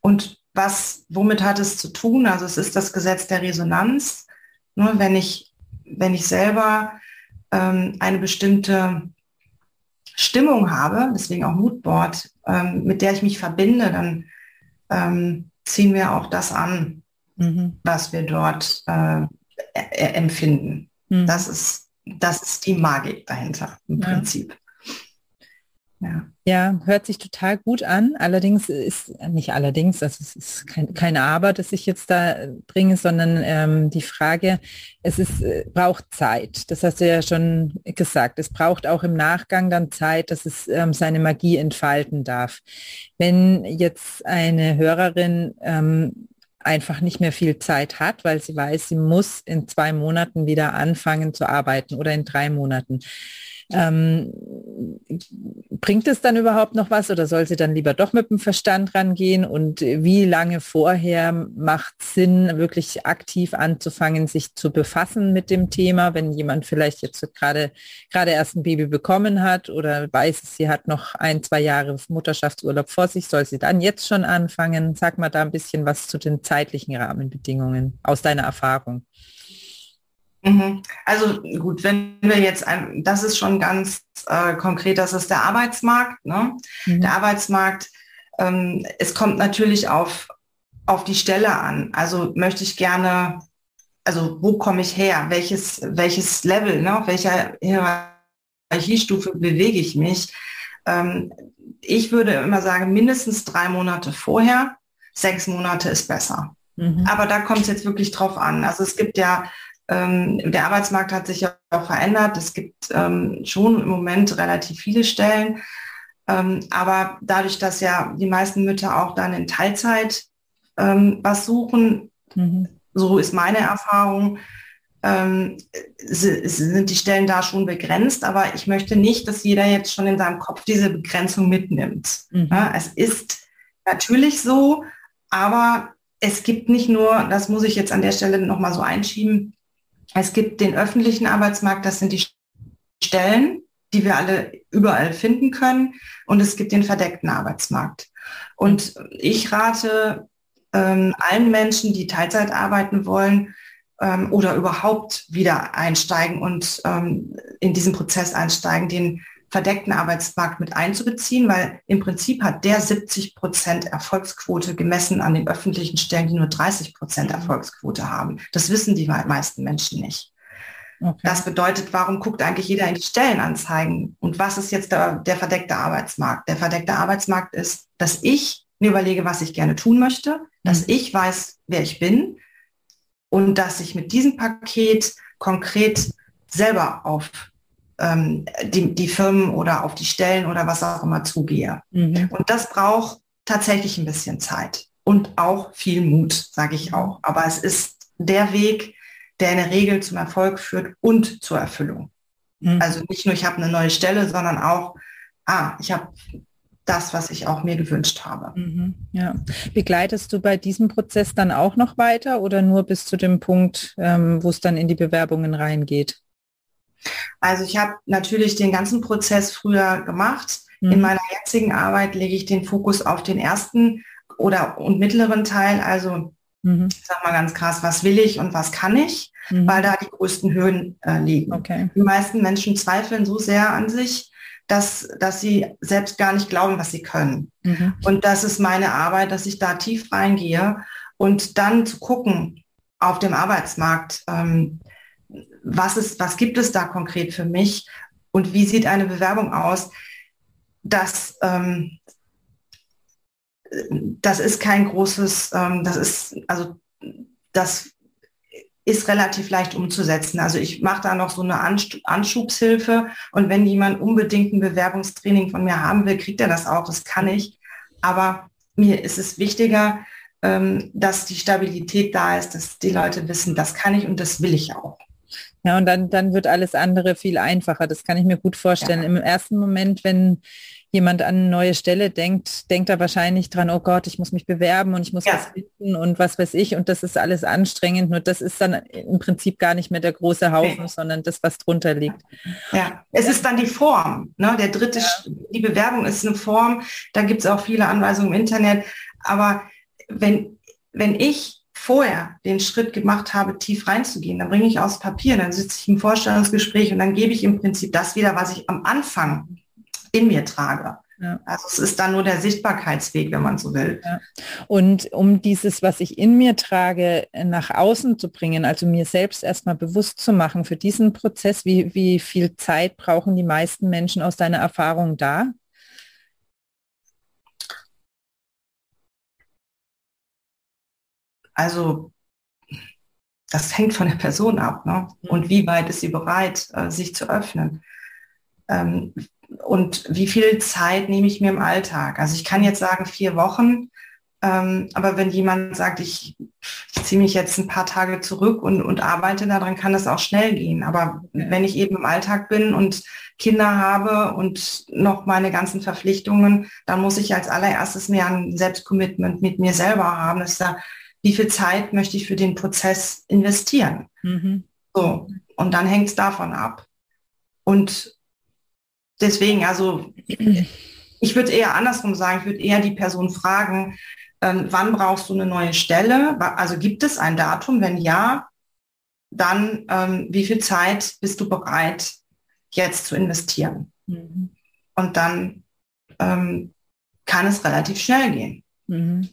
Und was, womit hat es zu tun? Also es ist das Gesetz der Resonanz. Nur wenn ich, wenn ich selber ähm, eine bestimmte Stimmung habe, deswegen auch Moodboard, ähm, mit der ich mich verbinde, dann ähm, ziehen wir auch das an, mhm. was wir dort äh, empfinden. Mhm. Das, ist, das ist die Magik dahinter im ja. Prinzip. Ja. ja. hört sich total gut an. Allerdings ist nicht allerdings, das ist, ist kein, keine Aber, das ich jetzt da bringe, sondern ähm, die Frage, es ist, äh, braucht Zeit. Das hast du ja schon gesagt. Es braucht auch im Nachgang dann Zeit, dass es ähm, seine Magie entfalten darf. Wenn jetzt eine Hörerin ähm, einfach nicht mehr viel Zeit hat, weil sie weiß, sie muss in zwei Monaten wieder anfangen zu arbeiten oder in drei Monaten. Ähm, bringt es dann überhaupt noch was oder soll sie dann lieber doch mit dem Verstand rangehen? Und wie lange vorher macht Sinn, wirklich aktiv anzufangen, sich zu befassen mit dem Thema, wenn jemand vielleicht jetzt gerade gerade erst ein Baby bekommen hat oder weiß, sie hat noch ein, zwei Jahre Mutterschaftsurlaub vor sich, soll sie dann jetzt schon anfangen? Sag mal da ein bisschen was zu den zeitlichen Rahmenbedingungen aus deiner Erfahrung. Mhm. Also gut, wenn wir jetzt, ein, das ist schon ganz äh, konkret, das ist der Arbeitsmarkt. Ne? Mhm. Der Arbeitsmarkt, ähm, es kommt natürlich auf, auf die Stelle an. Also möchte ich gerne, also wo komme ich her? Welches, welches Level, ne? auf welcher Hierarchiestufe bewege ich mich? Ähm, ich würde immer sagen, mindestens drei Monate vorher, sechs Monate ist besser. Mhm. Aber da kommt es jetzt wirklich drauf an. Also es gibt ja ähm, der Arbeitsmarkt hat sich ja auch verändert. Es gibt ähm, schon im Moment relativ viele Stellen. Ähm, aber dadurch, dass ja die meisten Mütter auch dann in Teilzeit ähm, was suchen, mhm. so ist meine Erfahrung, ähm, sind die Stellen da schon begrenzt. Aber ich möchte nicht, dass jeder jetzt schon in seinem Kopf diese Begrenzung mitnimmt. Mhm. Ja, es ist natürlich so, aber es gibt nicht nur, das muss ich jetzt an der Stelle nochmal so einschieben, es gibt den öffentlichen Arbeitsmarkt, das sind die Stellen, die wir alle überall finden können. Und es gibt den verdeckten Arbeitsmarkt. Und ich rate ähm, allen Menschen, die Teilzeit arbeiten wollen ähm, oder überhaupt wieder einsteigen und ähm, in diesen Prozess einsteigen, den verdeckten Arbeitsmarkt mit einzubeziehen, weil im Prinzip hat der 70 Prozent Erfolgsquote gemessen an den öffentlichen Stellen, die nur 30 Prozent mhm. Erfolgsquote haben. Das wissen die meisten Menschen nicht. Okay. Das bedeutet, warum guckt eigentlich jeder in die Stellenanzeigen? Und was ist jetzt der, der verdeckte Arbeitsmarkt? Der verdeckte Arbeitsmarkt ist, dass ich mir überlege, was ich gerne tun möchte, dass mhm. ich weiß, wer ich bin und dass ich mit diesem Paket konkret selber auf ähm, die, die Firmen oder auf die Stellen oder was auch immer zugehe. Mhm. Und das braucht tatsächlich ein bisschen Zeit und auch viel Mut, sage ich auch. Aber es ist der Weg, der in der Regel zum Erfolg führt und zur Erfüllung. Mhm. Also nicht nur, ich habe eine neue Stelle, sondern auch, ah, ich habe das, was ich auch mir gewünscht habe. Mhm, ja. Begleitest du bei diesem Prozess dann auch noch weiter oder nur bis zu dem Punkt, ähm, wo es dann in die Bewerbungen reingeht? Also ich habe natürlich den ganzen Prozess früher gemacht. Mhm. In meiner jetzigen Arbeit lege ich den Fokus auf den ersten oder und mittleren Teil. Also mhm. ich sag mal ganz krass, was will ich und was kann ich, mhm. weil da die größten Höhen äh, liegen. Okay. Die meisten Menschen zweifeln so sehr an sich, dass, dass sie selbst gar nicht glauben, was sie können. Mhm. Und das ist meine Arbeit, dass ich da tief reingehe und dann zu gucken auf dem Arbeitsmarkt, ähm, was, ist, was gibt es da konkret für mich und wie sieht eine Bewerbung aus, dass ähm, das ist kein großes, ähm, das ist, also das ist relativ leicht umzusetzen. Also ich mache da noch so eine Anschubshilfe und wenn jemand unbedingt ein Bewerbungstraining von mir haben will, kriegt er das auch, das kann ich. Aber mir ist es wichtiger, ähm, dass die Stabilität da ist, dass die Leute wissen, das kann ich und das will ich auch. Ja, und dann, dann wird alles andere viel einfacher. Das kann ich mir gut vorstellen. Ja. Im ersten Moment, wenn jemand an eine neue Stelle denkt, denkt er wahrscheinlich dran, oh Gott, ich muss mich bewerben und ich muss ja. was finden und was weiß ich und das ist alles anstrengend. Nur das ist dann im Prinzip gar nicht mehr der große Haufen, okay. sondern das, was drunter liegt. Ja, es ist dann die Form. Ne? Der dritte, ja. die Bewerbung ist eine Form. Da gibt es auch viele Anweisungen im Internet. Aber wenn, wenn ich vorher den Schritt gemacht habe, tief reinzugehen, dann bringe ich aus Papier, dann sitze ich im Vorstellungsgespräch und dann gebe ich im Prinzip das wieder, was ich am Anfang in mir trage. Ja. Also es ist dann nur der Sichtbarkeitsweg, wenn man so will. Ja. Und um dieses, was ich in mir trage, nach außen zu bringen, also mir selbst erstmal bewusst zu machen für diesen Prozess, wie, wie viel Zeit brauchen die meisten Menschen aus deiner Erfahrung da? Also das hängt von der Person ab. Ne? Mhm. Und wie weit ist sie bereit, äh, sich zu öffnen? Ähm, und wie viel Zeit nehme ich mir im Alltag? Also ich kann jetzt sagen vier Wochen, ähm, aber wenn jemand sagt, ich, ich ziehe mich jetzt ein paar Tage zurück und, und arbeite daran, kann das auch schnell gehen. Aber wenn ich eben im Alltag bin und Kinder habe und noch meine ganzen Verpflichtungen, dann muss ich als allererstes mehr ein Selbstcommitment mit mir selber haben. Das ist da, wie viel Zeit möchte ich für den Prozess investieren? Mhm. So, und dann hängt es davon ab. Und deswegen, also ich würde eher andersrum sagen, ich würde eher die Person fragen, ähm, wann brauchst du eine neue Stelle? Also gibt es ein Datum? Wenn ja, dann ähm, wie viel Zeit bist du bereit, jetzt zu investieren? Mhm. Und dann ähm, kann es relativ schnell gehen. Mhm.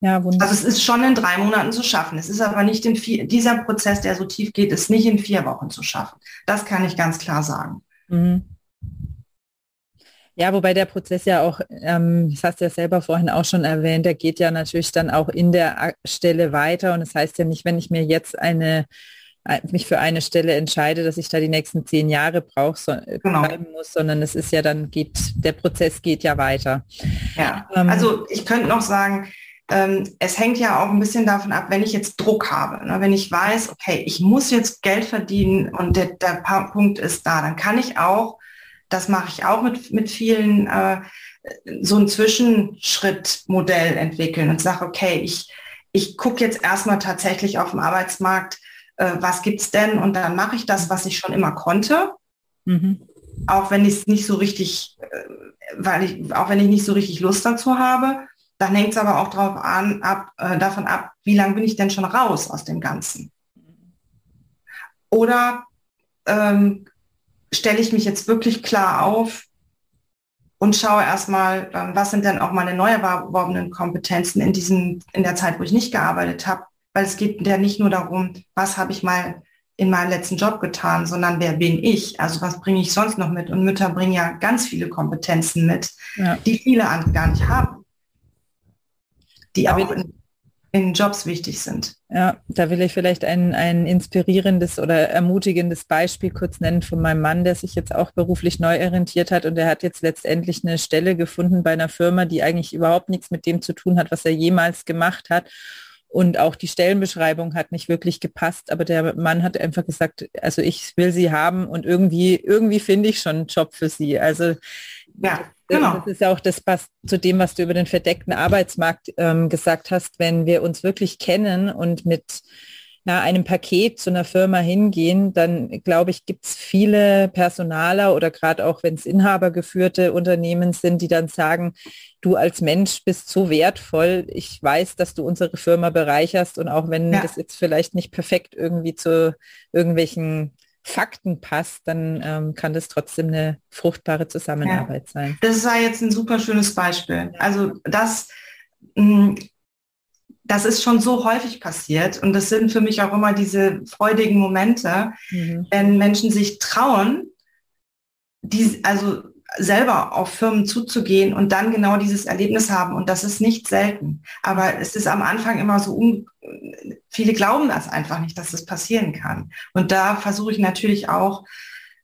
Ja, wunderbar. Also es ist schon in drei Monaten zu schaffen. Es ist aber nicht in vier, dieser Prozess, der so tief geht, ist nicht in vier Wochen zu schaffen. Das kann ich ganz klar sagen. Mhm. Ja, wobei der Prozess ja auch, ähm, das hast du ja selber vorhin auch schon erwähnt, der geht ja natürlich dann auch in der Stelle weiter. Und das heißt ja nicht, wenn ich mir jetzt eine äh, mich für eine Stelle entscheide, dass ich da die nächsten zehn Jahre brauche, so, äh, genau. muss, sondern es ist ja dann geht, der Prozess geht ja weiter. Ja, ähm, also ich könnte noch sagen, ähm, es hängt ja auch ein bisschen davon ab, wenn ich jetzt Druck habe, ne? wenn ich weiß, okay, ich muss jetzt Geld verdienen und der, der Punkt ist da, dann kann ich auch, das mache ich auch mit, mit vielen, äh, so ein Zwischenschrittmodell entwickeln und sage, okay, ich, ich gucke jetzt erstmal tatsächlich auf dem Arbeitsmarkt, äh, was es denn und dann mache ich das, was ich schon immer konnte. Mhm. Auch wenn ich es nicht so richtig, äh, weil ich, auch wenn ich nicht so richtig Lust dazu habe. Dann hängt es aber auch drauf an, ab, äh, davon ab, wie lange bin ich denn schon raus aus dem Ganzen. Oder ähm, stelle ich mich jetzt wirklich klar auf und schaue erstmal, was sind denn auch meine neu erworbenen Kompetenzen in, diesem, in der Zeit, wo ich nicht gearbeitet habe. Weil es geht ja nicht nur darum, was habe ich mal in meinem letzten Job getan, sondern wer bin ich? Also was bringe ich sonst noch mit? Und Mütter bringen ja ganz viele Kompetenzen mit, ja. die viele andere gar nicht haben die da auch in, in, Jobs wichtig sind. Ja, da will ich vielleicht ein, ein inspirierendes oder ermutigendes Beispiel kurz nennen von meinem Mann, der sich jetzt auch beruflich neu orientiert hat und der hat jetzt letztendlich eine Stelle gefunden bei einer Firma, die eigentlich überhaupt nichts mit dem zu tun hat, was er jemals gemacht hat. Und auch die Stellenbeschreibung hat nicht wirklich gepasst, aber der Mann hat einfach gesagt, also ich will sie haben und irgendwie, irgendwie finde ich schon einen Job für sie. Also ja. Genau. Das ist ja auch das passt zu dem, was du über den verdeckten Arbeitsmarkt ähm, gesagt hast. Wenn wir uns wirklich kennen und mit ja, einem Paket zu einer Firma hingehen, dann glaube ich, gibt es viele Personaler oder gerade auch wenn es inhabergeführte Unternehmen sind, die dann sagen, du als Mensch bist so wertvoll, ich weiß, dass du unsere Firma bereicherst und auch wenn ja. das jetzt vielleicht nicht perfekt irgendwie zu irgendwelchen Fakten passt, dann ähm, kann das trotzdem eine fruchtbare Zusammenarbeit ja. sein. Das war jetzt ein super schönes Beispiel. Also das, mh, mm, das ist schon so häufig passiert und das sind für mich auch immer diese freudigen Momente, mhm. wenn Menschen sich trauen, die, also selber auf Firmen zuzugehen und dann genau dieses Erlebnis haben. Und das ist nicht selten. Aber es ist am Anfang immer so, un viele glauben das einfach nicht, dass das passieren kann. Und da versuche ich natürlich auch,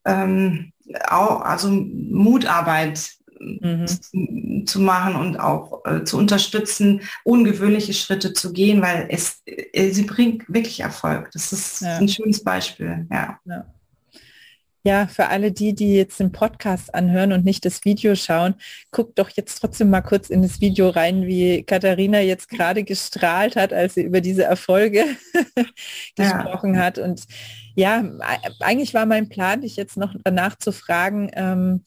ähm, auch also Mutarbeit mhm. zu machen und auch äh, zu unterstützen, ungewöhnliche Schritte zu gehen, weil es, äh, sie bringt wirklich Erfolg. Das ist ja. ein schönes Beispiel. Ja. ja. Ja, für alle die, die jetzt den Podcast anhören und nicht das Video schauen, guckt doch jetzt trotzdem mal kurz in das Video rein, wie Katharina jetzt gerade gestrahlt hat, als sie über diese Erfolge gesprochen ja. hat. Und ja, eigentlich war mein Plan, dich jetzt noch danach zu fragen, ähm,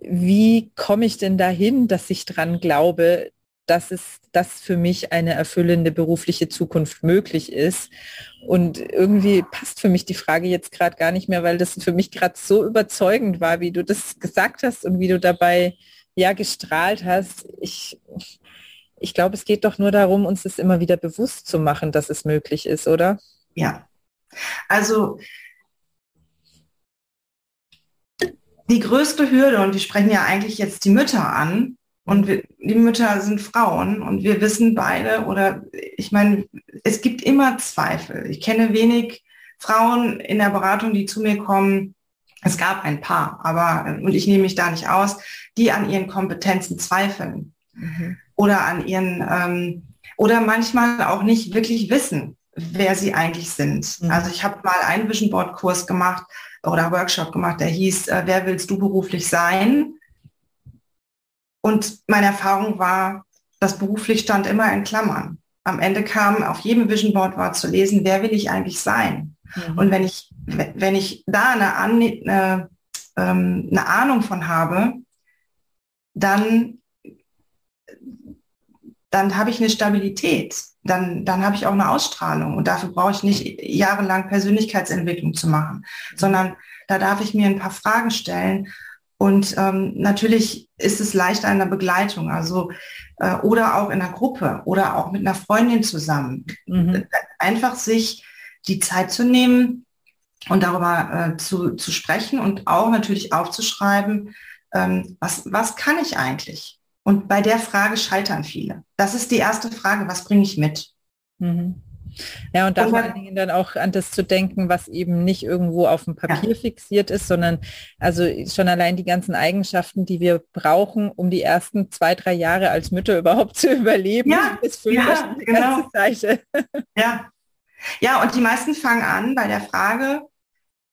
wie komme ich denn dahin, dass ich dran glaube, dass es dass für mich eine erfüllende berufliche Zukunft möglich ist. Und irgendwie passt für mich die Frage jetzt gerade gar nicht mehr, weil das für mich gerade so überzeugend war, wie du das gesagt hast und wie du dabei ja gestrahlt hast. Ich, ich glaube, es geht doch nur darum, uns das immer wieder bewusst zu machen, dass es möglich ist, oder? Ja. Also die größte Hürde, und wir sprechen ja eigentlich jetzt die Mütter an, und wir, die Mütter sind Frauen und wir wissen beide, oder ich meine, es gibt immer Zweifel. Ich kenne wenig Frauen in der Beratung, die zu mir kommen. Es gab ein paar, aber, und ich nehme mich da nicht aus, die an ihren Kompetenzen zweifeln. Mhm. Oder an ihren, ähm, oder manchmal auch nicht wirklich wissen, wer sie eigentlich sind. Mhm. Also ich habe mal einen Vision Board Kurs gemacht, oder Workshop gemacht, der hieß, äh, wer willst du beruflich sein? Und meine Erfahrung war, das beruflich stand immer in Klammern. Am Ende kam auf jedem Vision Board war zu lesen, wer will ich eigentlich sein? Mhm. Und wenn ich, wenn ich da eine, eine, ähm, eine Ahnung von habe, dann, dann habe ich eine Stabilität. Dann, dann habe ich auch eine Ausstrahlung. Und dafür brauche ich nicht jahrelang Persönlichkeitsentwicklung zu machen, sondern da darf ich mir ein paar Fragen stellen. Und ähm, natürlich ist es leichter in der Begleitung, also äh, oder auch in einer Gruppe oder auch mit einer Freundin zusammen. Mhm. Einfach sich die Zeit zu nehmen und darüber äh, zu, zu sprechen und auch natürlich aufzuschreiben, ähm, was, was kann ich eigentlich? Und bei der Frage scheitern viele. Das ist die erste Frage, was bringe ich mit? Mhm. Ja, und da vor allen Dingen dann auch an das zu denken, was eben nicht irgendwo auf dem Papier ja. fixiert ist, sondern also schon allein die ganzen Eigenschaften, die wir brauchen, um die ersten zwei, drei Jahre als Mütter überhaupt zu überleben, ja, ist für ja, genau. Ja. ja, und die meisten fangen an bei der Frage,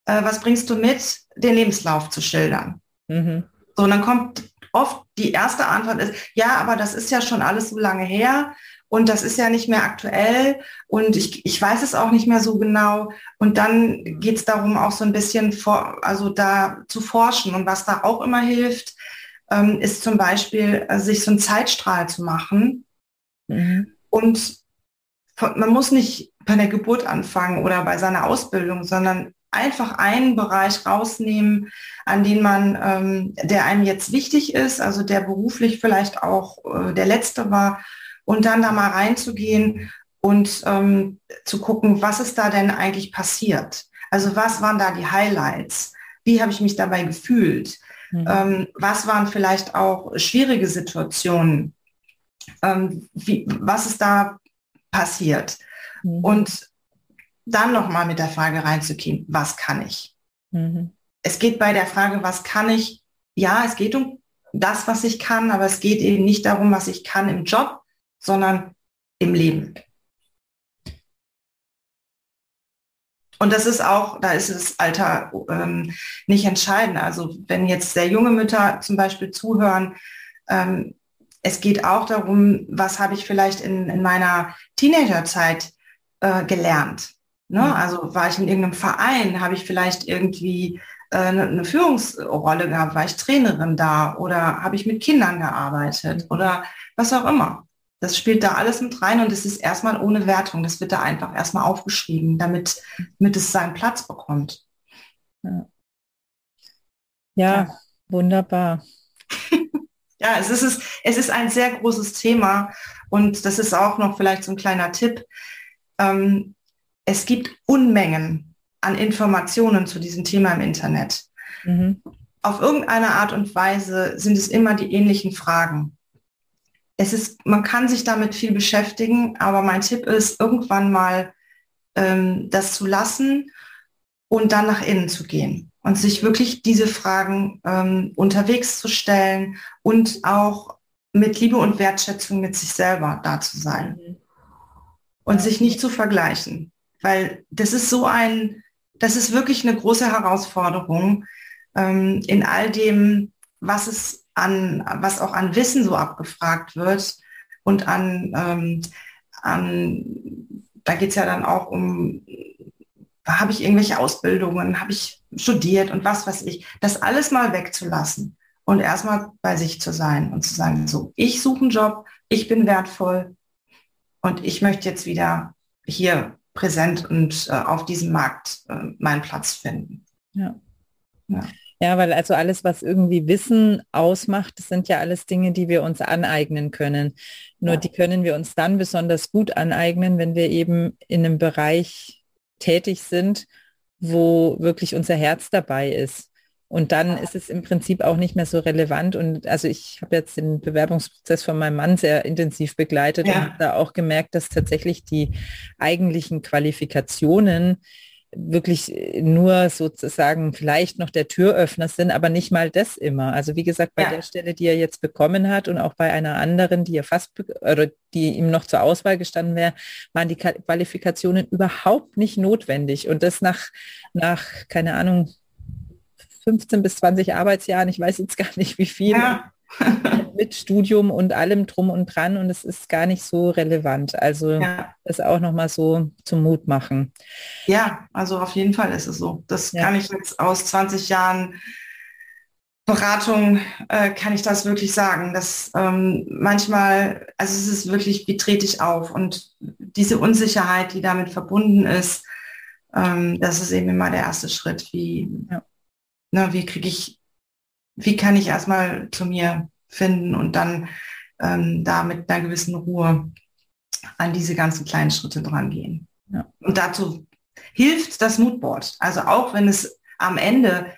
äh, was bringst du mit, den Lebenslauf zu schildern. Mhm. So, und dann kommt oft die erste Antwort ist, ja, aber das ist ja schon alles so lange her und das ist ja nicht mehr aktuell und ich, ich weiß es auch nicht mehr so genau. Und dann geht es darum, auch so ein bisschen vor, also da zu forschen. Und was da auch immer hilft, ähm, ist zum Beispiel, äh, sich so einen Zeitstrahl zu machen. Mhm. Und man muss nicht bei der Geburt anfangen oder bei seiner Ausbildung, sondern einfach einen Bereich rausnehmen, an den man, ähm, der einem jetzt wichtig ist, also der beruflich vielleicht auch äh, der letzte war und dann da mal reinzugehen und ähm, zu gucken, was ist da denn eigentlich passiert? Also was waren da die Highlights? Wie habe ich mich dabei gefühlt? Mhm. Ähm, was waren vielleicht auch schwierige Situationen? Ähm, wie, was ist da passiert? Mhm. Und dann nochmal mit der Frage reinzugehen, was kann ich? Mhm. Es geht bei der Frage, was kann ich? Ja, es geht um das, was ich kann, aber es geht eben nicht darum, was ich kann im Job, sondern im Leben. Und das ist auch, da ist das Alter ähm, nicht entscheidend. Also wenn jetzt sehr junge Mütter zum Beispiel zuhören, ähm, es geht auch darum, was habe ich vielleicht in, in meiner Teenagerzeit äh, gelernt. Ne? Mhm. Also war ich in irgendeinem Verein, habe ich vielleicht irgendwie äh, eine Führungsrolle gehabt, war ich Trainerin da oder habe ich mit Kindern gearbeitet oder was auch immer. Das spielt da alles mit rein und es ist erstmal ohne Wertung. Das wird da einfach erstmal aufgeschrieben, damit, damit es seinen Platz bekommt. Ja, ja, ja. wunderbar. ja, es ist, es ist ein sehr großes Thema und das ist auch noch vielleicht so ein kleiner Tipp. Ähm, es gibt Unmengen an Informationen zu diesem Thema im Internet. Mhm. auf irgendeine Art und Weise sind es immer die ähnlichen Fragen. Es ist, man kann sich damit viel beschäftigen, aber mein Tipp ist, irgendwann mal ähm, das zu lassen und dann nach innen zu gehen und sich wirklich diese Fragen ähm, unterwegs zu stellen und auch mit Liebe und Wertschätzung mit sich selber da zu sein mhm. und sich nicht zu vergleichen, weil das ist so ein, das ist wirklich eine große Herausforderung ähm, in all dem, was es an, was auch an Wissen so abgefragt wird und an, ähm, an da geht es ja dann auch um habe ich irgendwelche Ausbildungen, habe ich studiert und was weiß ich, das alles mal wegzulassen und erstmal bei sich zu sein und zu sagen, so, ich suche einen Job, ich bin wertvoll und ich möchte jetzt wieder hier präsent und äh, auf diesem Markt äh, meinen Platz finden. Ja. ja. Ja, weil also alles, was irgendwie Wissen ausmacht, das sind ja alles Dinge, die wir uns aneignen können. Nur ja. die können wir uns dann besonders gut aneignen, wenn wir eben in einem Bereich tätig sind, wo wirklich unser Herz dabei ist. Und dann ist es im Prinzip auch nicht mehr so relevant. Und also ich habe jetzt den Bewerbungsprozess von meinem Mann sehr intensiv begleitet ja. und da auch gemerkt, dass tatsächlich die eigentlichen Qualifikationen wirklich nur sozusagen vielleicht noch der Türöffner sind, aber nicht mal das immer. Also wie gesagt, bei ja. der Stelle, die er jetzt bekommen hat und auch bei einer anderen, die er fast oder die ihm noch zur Auswahl gestanden wäre, waren die Qualifikationen überhaupt nicht notwendig. Und das nach, nach, keine Ahnung, 15 bis 20 Arbeitsjahren, ich weiß jetzt gar nicht wie viel. Ja. mit Studium und allem drum und dran und es ist gar nicht so relevant. Also ja. das auch nochmal so zum Mut machen. Ja, also auf jeden Fall ist es so. Das ja. kann ich jetzt aus 20 Jahren Beratung, äh, kann ich das wirklich sagen, dass ähm, manchmal, also es ist wirklich, wie trete ich auf und diese Unsicherheit, die damit verbunden ist, ähm, das ist eben immer der erste Schritt, wie, ja. ne, wie kriege ich wie kann ich erstmal zu mir finden und dann ähm, da mit einer gewissen Ruhe an diese ganzen kleinen Schritte dran gehen. Ja. Und dazu hilft das Moodboard. Also auch wenn es am Ende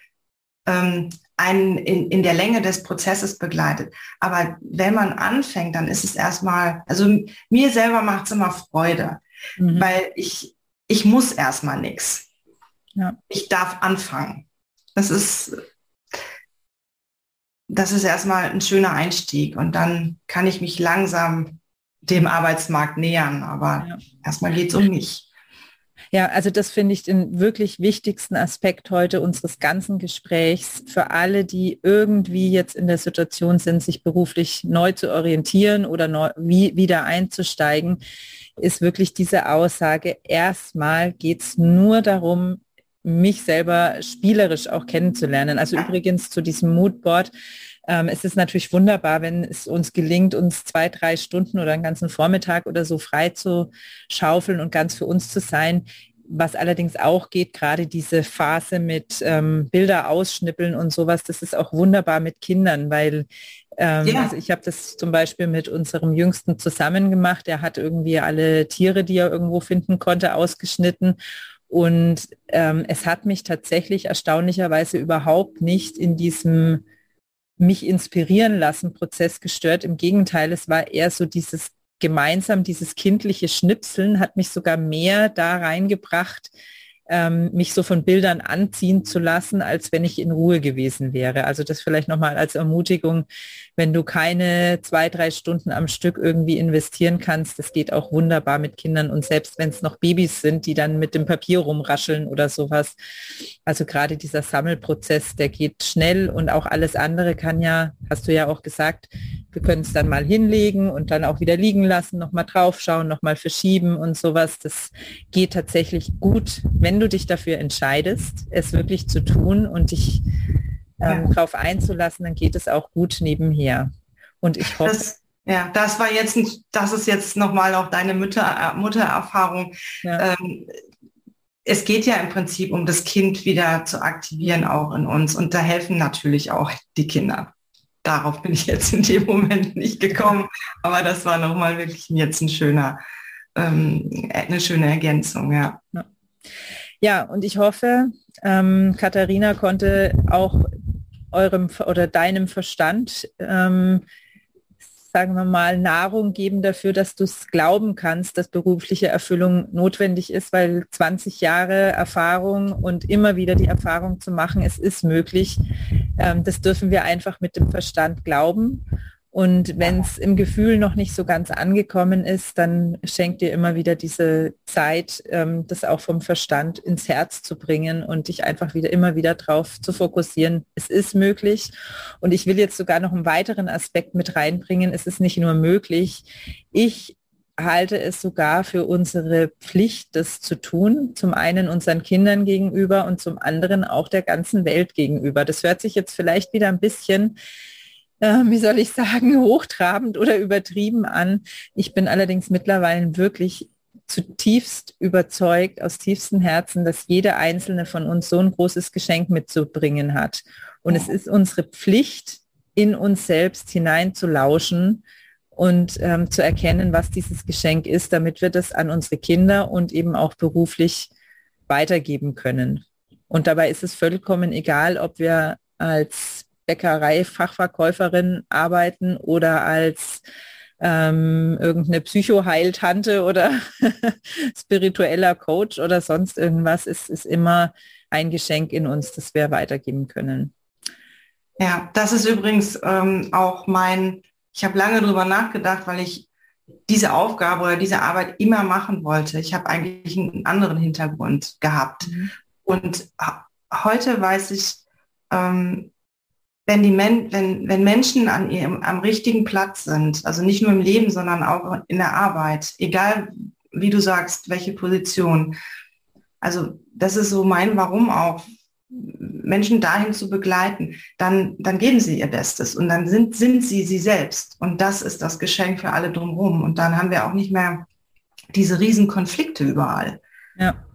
ähm, einen in, in der Länge des Prozesses begleitet. Aber wenn man anfängt, dann ist es erstmal, also mir selber macht es immer Freude, mhm. weil ich, ich muss erstmal nichts. Ja. Ich darf anfangen. Das ist das ist erstmal ein schöner Einstieg und dann kann ich mich langsam dem Arbeitsmarkt nähern, aber ja. erstmal geht es um mich. Ja, also das finde ich den wirklich wichtigsten Aspekt heute unseres ganzen Gesprächs für alle, die irgendwie jetzt in der Situation sind, sich beruflich neu zu orientieren oder neu, wie, wieder einzusteigen, ist wirklich diese Aussage, erstmal geht es nur darum, mich selber spielerisch auch kennenzulernen. Also übrigens zu diesem Moodboard. Ähm, es ist natürlich wunderbar, wenn es uns gelingt, uns zwei, drei Stunden oder einen ganzen Vormittag oder so frei zu schaufeln und ganz für uns zu sein. Was allerdings auch geht, gerade diese Phase mit ähm, Bilder ausschnippeln und sowas, das ist auch wunderbar mit Kindern, weil ähm, ja. also ich habe das zum Beispiel mit unserem Jüngsten zusammen gemacht. Er hat irgendwie alle Tiere, die er irgendwo finden konnte, ausgeschnitten und ähm, es hat mich tatsächlich erstaunlicherweise überhaupt nicht in diesem mich inspirieren lassen Prozess gestört. Im Gegenteil, es war eher so dieses gemeinsam, dieses kindliche Schnipseln hat mich sogar mehr da reingebracht, ähm, mich so von Bildern anziehen zu lassen, als wenn ich in Ruhe gewesen wäre. Also das vielleicht nochmal als Ermutigung, wenn du keine zwei, drei Stunden am Stück irgendwie investieren kannst, das geht auch wunderbar mit Kindern und selbst wenn es noch Babys sind, die dann mit dem Papier rumrascheln oder sowas. Also gerade dieser Sammelprozess, der geht schnell und auch alles andere kann ja, hast du ja auch gesagt, wir können es dann mal hinlegen und dann auch wieder liegen lassen, nochmal draufschauen, nochmal verschieben und sowas. Das geht tatsächlich gut, wenn du dich dafür entscheidest, es wirklich zu tun und dich ähm, ja. darauf einzulassen, dann geht es auch gut nebenher. Und ich hoffe. Das, ja, das war jetzt, das ist jetzt nochmal auch deine Mutter, äh, Muttererfahrung. Ja. Ähm, es geht ja im Prinzip um das Kind wieder zu aktivieren auch in uns und da helfen natürlich auch die Kinder darauf bin ich jetzt in dem Moment nicht gekommen. Aber das war nochmal wirklich jetzt ein schöner, ähm, eine schöne Ergänzung, ja. Ja, und ich hoffe, ähm, Katharina konnte auch eurem oder deinem Verstand, ähm, sagen wir mal, Nahrung geben dafür, dass du es glauben kannst, dass berufliche Erfüllung notwendig ist, weil 20 Jahre Erfahrung und immer wieder die Erfahrung zu machen, es ist möglich. Ähm, das dürfen wir einfach mit dem Verstand glauben. Und wenn es im Gefühl noch nicht so ganz angekommen ist, dann schenkt dir immer wieder diese Zeit, ähm, das auch vom Verstand ins Herz zu bringen und dich einfach wieder immer wieder darauf zu fokussieren. Es ist möglich. Und ich will jetzt sogar noch einen weiteren Aspekt mit reinbringen. Es ist nicht nur möglich. Ich halte es sogar für unsere Pflicht, das zu tun. Zum einen unseren Kindern gegenüber und zum anderen auch der ganzen Welt gegenüber. Das hört sich jetzt vielleicht wieder ein bisschen äh, wie soll ich sagen, hochtrabend oder übertrieben an. Ich bin allerdings mittlerweile wirklich zutiefst überzeugt, aus tiefstem Herzen, dass jeder einzelne von uns so ein großes Geschenk mitzubringen hat. Und es ist unsere Pflicht, in uns selbst hinein zu lauschen und ähm, zu erkennen, was dieses Geschenk ist, damit wir das an unsere Kinder und eben auch beruflich weitergeben können. Und dabei ist es vollkommen egal, ob wir als Bäckerei-Fachverkäuferin arbeiten oder als ähm, irgendeine Psychoheiltante oder spiritueller Coach oder sonst irgendwas. Es ist immer ein Geschenk in uns, das wir weitergeben können. Ja, das ist übrigens ähm, auch mein, ich habe lange darüber nachgedacht, weil ich diese Aufgabe oder diese Arbeit immer machen wollte. Ich habe eigentlich einen anderen Hintergrund gehabt. Mhm. Und heute weiß ich, ähm, wenn, die Men wenn, wenn Menschen an ihrem, am richtigen Platz sind, also nicht nur im Leben, sondern auch in der Arbeit, egal wie du sagst, welche Position. Also das ist so mein Warum auch, Menschen dahin zu begleiten, dann, dann geben sie ihr Bestes und dann sind, sind sie sie selbst. Und das ist das Geschenk für alle drumherum. Und dann haben wir auch nicht mehr diese riesen Konflikte überall. Ja.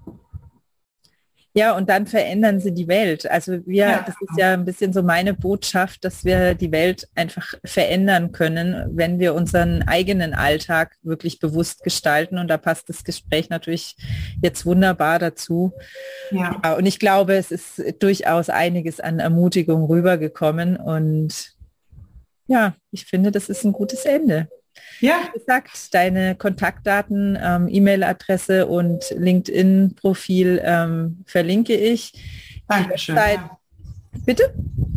Ja, und dann verändern sie die Welt. Also wir, ja. das ist ja ein bisschen so meine Botschaft, dass wir die Welt einfach verändern können, wenn wir unseren eigenen Alltag wirklich bewusst gestalten. Und da passt das Gespräch natürlich jetzt wunderbar dazu. Ja. ja und ich glaube, es ist durchaus einiges an Ermutigung rübergekommen. Und ja, ich finde, das ist ein gutes Ende. Ja. Wie gesagt, deine Kontaktdaten, ähm, E-Mail-Adresse und LinkedIn-Profil ähm, verlinke ich. Dankeschön. Ja. Bitte?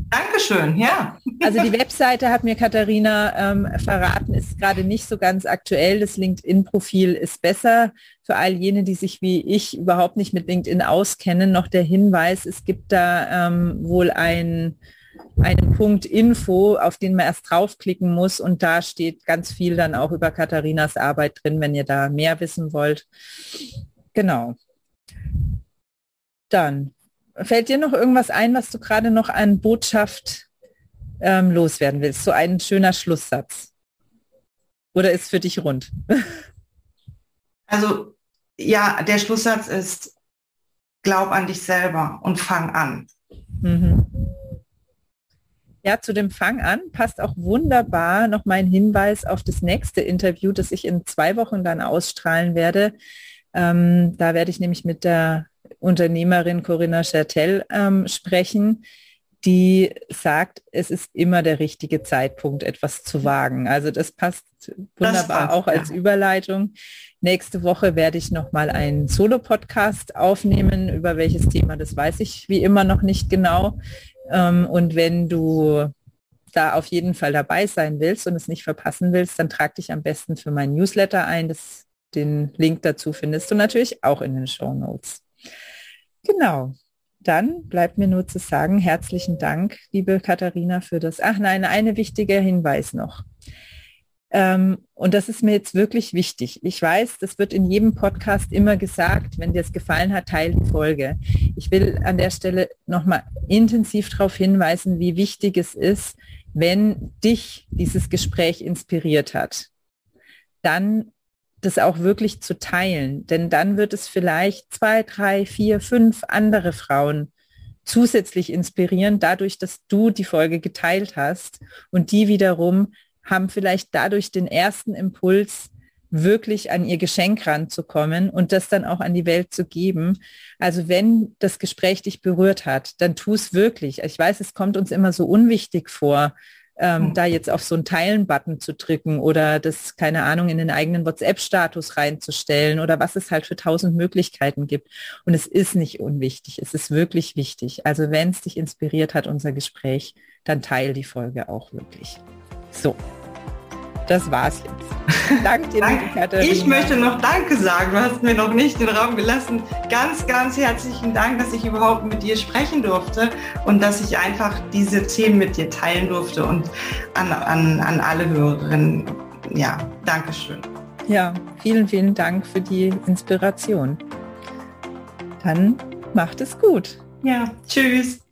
Dankeschön, ja. Also die Webseite hat mir Katharina ähm, verraten, ist gerade nicht so ganz aktuell. Das LinkedIn-Profil ist besser. Für all jene, die sich wie ich überhaupt nicht mit LinkedIn auskennen, noch der Hinweis, es gibt da ähm, wohl ein einen Punkt Info, auf den man erst draufklicken muss und da steht ganz viel dann auch über Katharinas Arbeit drin, wenn ihr da mehr wissen wollt. Genau. Dann fällt dir noch irgendwas ein, was du gerade noch an Botschaft ähm, loswerden willst? So ein schöner Schlusssatz. Oder ist für dich rund? Also ja, der Schlusssatz ist, glaub an dich selber und fang an. Mhm. Ja, zu dem Fang an passt auch wunderbar noch mein Hinweis auf das nächste Interview, das ich in zwei Wochen dann ausstrahlen werde. Ähm, da werde ich nämlich mit der Unternehmerin Corinna Schertel ähm, sprechen, die sagt, es ist immer der richtige Zeitpunkt, etwas zu wagen. Also das passt wunderbar das passt, auch als ja. Überleitung. Nächste Woche werde ich noch mal einen Solo-Podcast aufnehmen. Über welches Thema, das weiß ich wie immer noch nicht genau. Ähm, und wenn du da auf jeden Fall dabei sein willst und es nicht verpassen willst, dann trag dich am besten für mein Newsletter ein. Das, den Link dazu findest du natürlich auch in den Show Notes. Genau. Dann bleibt mir nur zu sagen, herzlichen Dank, liebe Katharina, für das. Ach nein, eine wichtige Hinweis noch. Ähm, und das ist mir jetzt wirklich wichtig. Ich weiß, das wird in jedem Podcast immer gesagt, wenn dir es gefallen hat, teile die Folge. Ich will an der Stelle nochmal intensiv darauf hinweisen, wie wichtig es ist, wenn dich dieses Gespräch inspiriert hat, dann das auch wirklich zu teilen. Denn dann wird es vielleicht zwei, drei, vier, fünf andere Frauen zusätzlich inspirieren, dadurch, dass du die Folge geteilt hast und die wiederum haben vielleicht dadurch den ersten Impuls, wirklich an ihr Geschenk ranzukommen und das dann auch an die Welt zu geben. Also wenn das Gespräch dich berührt hat, dann tu es wirklich. Ich weiß, es kommt uns immer so unwichtig vor, ähm, mhm. da jetzt auf so einen Teilen-Button zu drücken oder das, keine Ahnung, in den eigenen WhatsApp-Status reinzustellen oder was es halt für tausend Möglichkeiten gibt. Und es ist nicht unwichtig, es ist wirklich wichtig. Also wenn es dich inspiriert hat, unser Gespräch, dann teil die Folge auch wirklich. So, das war's jetzt. Danke dir, liebe Katharina. Ich möchte noch Danke sagen. Du hast mir noch nicht den Raum gelassen. Ganz, ganz herzlichen Dank, dass ich überhaupt mit dir sprechen durfte und dass ich einfach diese Themen mit dir teilen durfte und an, an, an alle Hörerinnen. Ja, Dankeschön. Ja, vielen, vielen Dank für die Inspiration. Dann macht es gut. Ja, tschüss.